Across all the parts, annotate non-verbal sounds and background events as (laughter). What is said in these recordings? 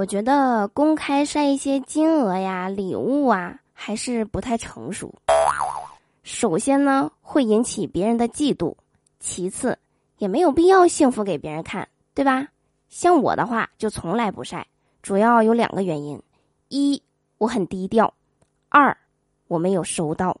我觉得公开晒一些金额呀、礼物啊，还是不太成熟。首先呢，会引起别人的嫉妒；其次，也没有必要幸福给别人看，对吧？像我的话，就从来不晒，主要有两个原因：一，我很低调；二，我没有收到。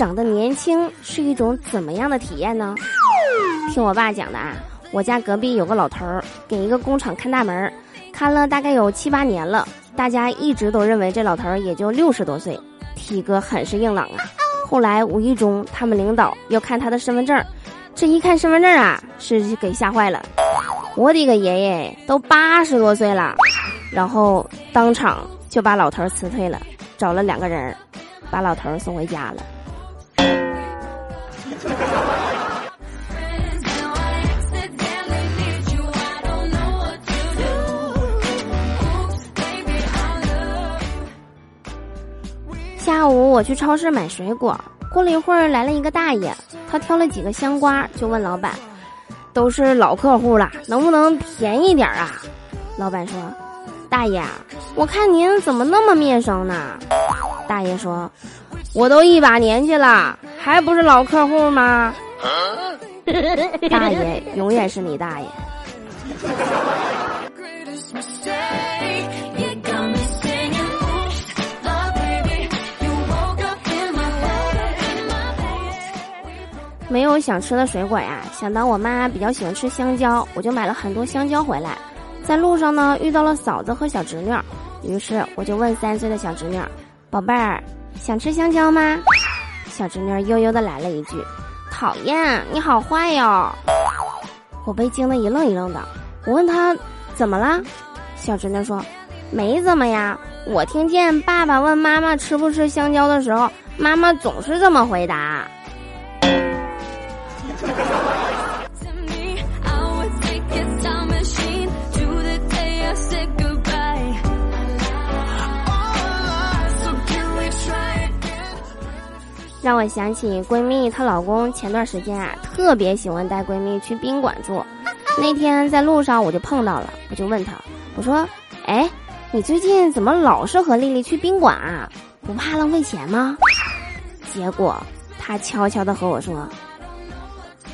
长得年轻是一种怎么样的体验呢？听我爸讲的啊，我家隔壁有个老头儿给一个工厂看大门，看了大概有七八年了，大家一直都认为这老头儿也就六十多岁，体格很是硬朗啊。后来无意中他们领导要看他的身份证，这一看身份证啊，是给吓坏了。我的个爷爷，都八十多岁了，然后当场就把老头儿辞退了，找了两个人，把老头儿送回家了。下午我去超市买水果，过了一会儿来了一个大爷，他挑了几个香瓜，就问老板：“都是老客户了，能不能便宜点啊？”老板说：“大爷，我看您怎么那么面生呢？”大爷说：“我都一把年纪了，还不是老客户吗？” (laughs) 大爷永远是你大爷。没有想吃的水果呀，想到我妈比较喜欢吃香蕉，我就买了很多香蕉回来。在路上呢，遇到了嫂子和小侄女，于是我就问三岁的小侄女：“宝贝儿，想吃香蕉吗？”小侄女悠悠的来了一句：“讨厌，你好坏哟！”我被惊得一愣一愣的。我问她：“怎么了？”小侄女说：“没怎么呀，我听见爸爸问妈妈吃不吃香蕉的时候，妈妈总是这么回答。”让我想起闺蜜她老公前段时间啊，特别喜欢带闺蜜去宾馆住。那天在路上我就碰到了，我就问她，我说：“哎，你最近怎么老是和丽丽去宾馆啊？不怕浪费钱吗？”结果她悄悄的和我说。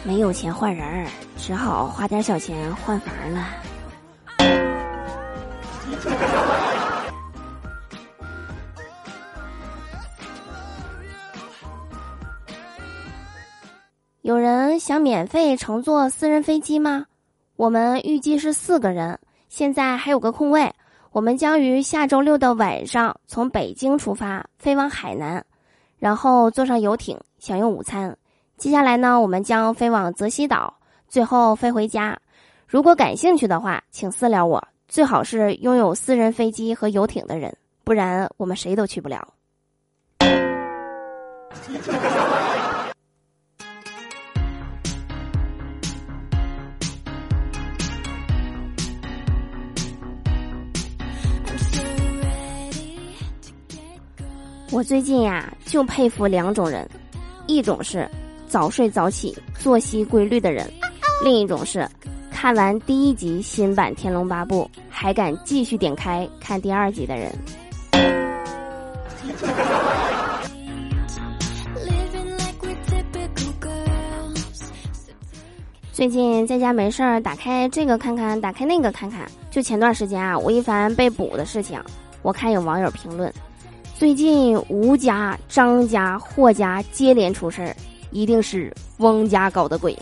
没有钱换人儿，只好花点小钱换房了。有人想免费乘坐私人飞机吗？我们预计是四个人，现在还有个空位。我们将于下周六的晚上从北京出发，飞往海南，然后坐上游艇享用午餐。接下来呢，我们将飞往泽西岛，最后飞回家。如果感兴趣的话，请私聊我，最好是拥有私人飞机和游艇的人，不然我们谁都去不了。我最近呀，就佩服两种人，一种是。早睡早起、作息规律的人，另一种是看完第一集新版《天龙八部》还敢继续点开看第二集的人。最近在家没事儿，打开这个看看，打开那个看看。就前段时间啊，吴亦凡被捕的事情，我看有网友评论：最近吴家、张家、霍家接连出事儿。一定是翁家搞的鬼。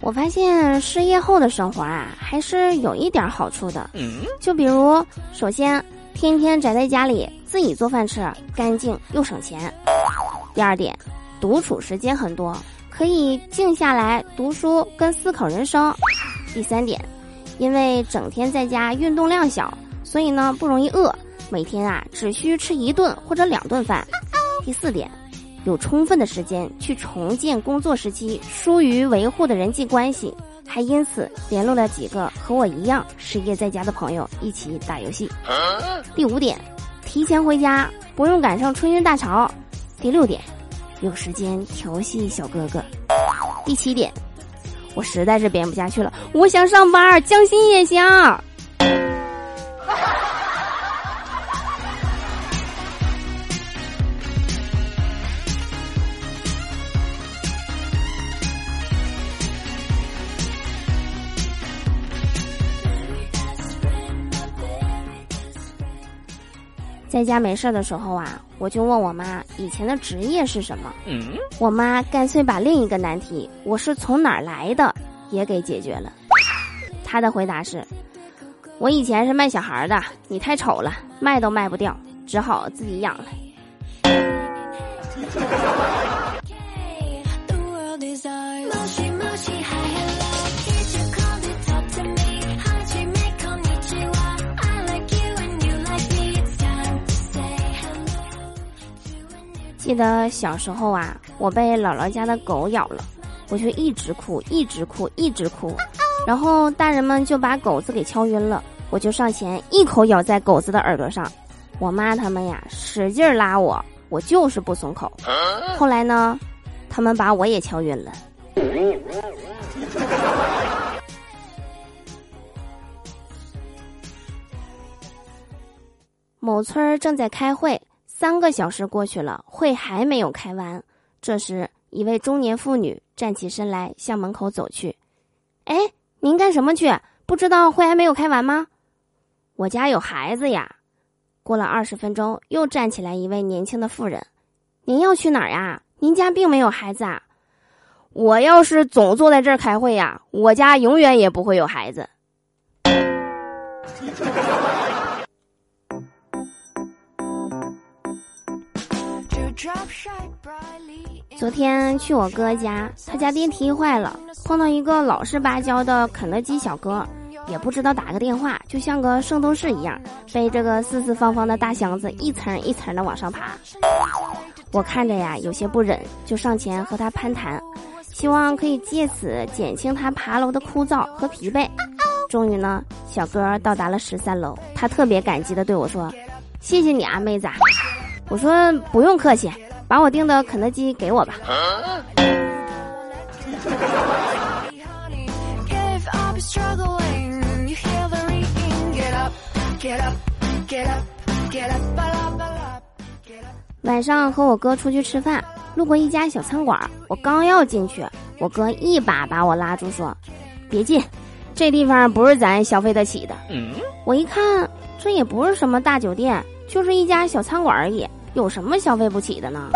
我发现失业后的生活啊还是有一点好处的。就比如首先天天宅在家里自己做饭吃干净又省钱。第二点独处时间很多。可以静下来读书跟思考人生。第三点，因为整天在家，运动量小，所以呢不容易饿，每天啊只需吃一顿或者两顿饭。第四点。有充分的时间去重建工作时期疏于维护的人际关系，还因此联络了几个和我一样失业在家的朋友一起打游戏。第五点，提前回家不用赶上春运大潮。第六点，有时间调戏小哥哥。第七点，我实在是编不下去了，我想上班，降薪也行。在家没事的时候啊，我就问我妈以前的职业是什么。我妈干脆把另一个难题“我是从哪儿来的”也给解决了。她的回答是：“我以前是卖小孩的，你太丑了，卖都卖不掉，只好自己养了。”记得小时候啊，我被姥姥家的狗咬了，我就一直哭，一直哭，一直哭。然后大人们就把狗子给敲晕了，我就上前一口咬在狗子的耳朵上。我妈他们呀使劲拉我，我就是不松口。后来呢，他们把我也敲晕了。某村正在开会。三个小时过去了，会还没有开完。这时，一位中年妇女站起身来，向门口走去。“哎，您干什么去？不知道会还没有开完吗？”“我家有孩子呀。”过了二十分钟，又站起来一位年轻的妇人。“您要去哪儿呀？您家并没有孩子啊。”“我要是总坐在这儿开会呀，我家永远也不会有孩子。” (laughs) 昨天去我哥家，他家电梯坏了，碰到一个老实巴交的肯德基小哥，也不知道打个电话，就像个圣斗士一样，背这个四四方方的大箱子一层一层的往上爬。我看着呀，有些不忍，就上前和他攀谈，希望可以借此减轻他爬楼的枯燥和疲惫。终于呢，小哥到达了十三楼，他特别感激的对我说：“谢谢你啊，妹子。”我说不用客气，把我订的肯德基给我吧。晚上和我哥出去吃饭，路过一家小餐馆，我刚要进去，我哥一把把我拉住，说：“别进，这地方不是咱消费得起的。”我一看，这也不是什么大酒店，就是一家小餐馆而已。有什么消费不起的呢？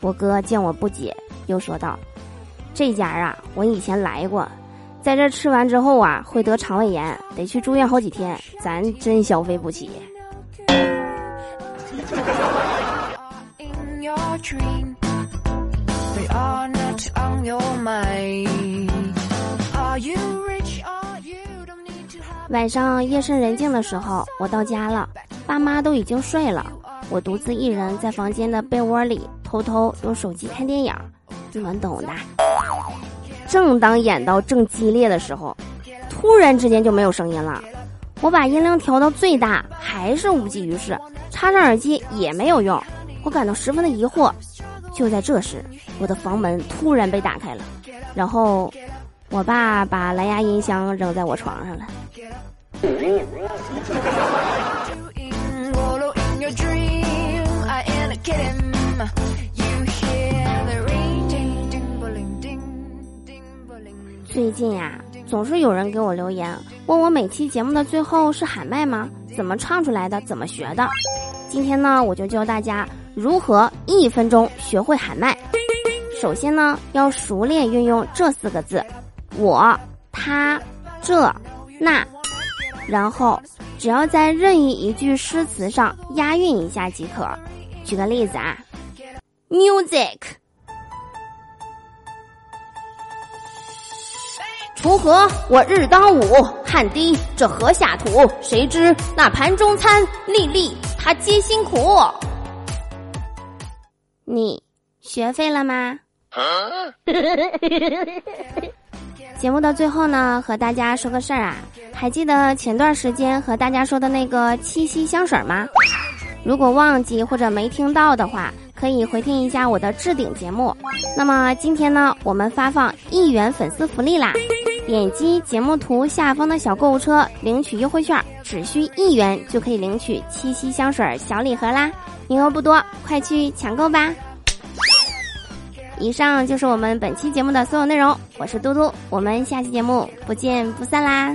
我哥见我不解，又说道：“这家啊，我以前来过，在这吃完之后啊，会得肠胃炎，得去住院好几天，咱真消费不起。”晚上夜深人静的时候，我到家了，爸妈都已经睡了。我独自一人在房间的被窝里偷偷用手机看电影，你们懂的。正当演到正激烈的时候，突然之间就没有声音了。我把音量调到最大，还是无济于事。插上耳机也没有用，我感到十分的疑惑。就在这时，我的房门突然被打开了，然后我爸把蓝牙音箱扔在我床上了。最近呀，总是有人给我留言，问我每期节目的最后是喊麦吗？怎么唱出来的？怎么学的？今天呢，我就教大家如何一分钟学会喊麦。首先呢，要熟练运用这四个字：我、他、这、那，然后只要在任意一句诗词上押韵一下即可。举个例子啊，music。锄禾我日当午，汗滴这禾下土。谁知那盘中餐，粒粒他皆辛苦。你学会了吗？节目的最后呢，和大家说个事儿啊，还记得前段时间和大家说的那个七夕香水吗？如果忘记或者没听到的话，可以回听一下我的置顶节目。那么今天呢，我们发放一元粉丝福利啦！点击节目图下方的小购物车领取优惠券，只需一元就可以领取七夕香水小礼盒啦！名额不多，快去抢购吧！以上就是我们本期节目的所有内容，我是嘟嘟，我们下期节目不见不散啦！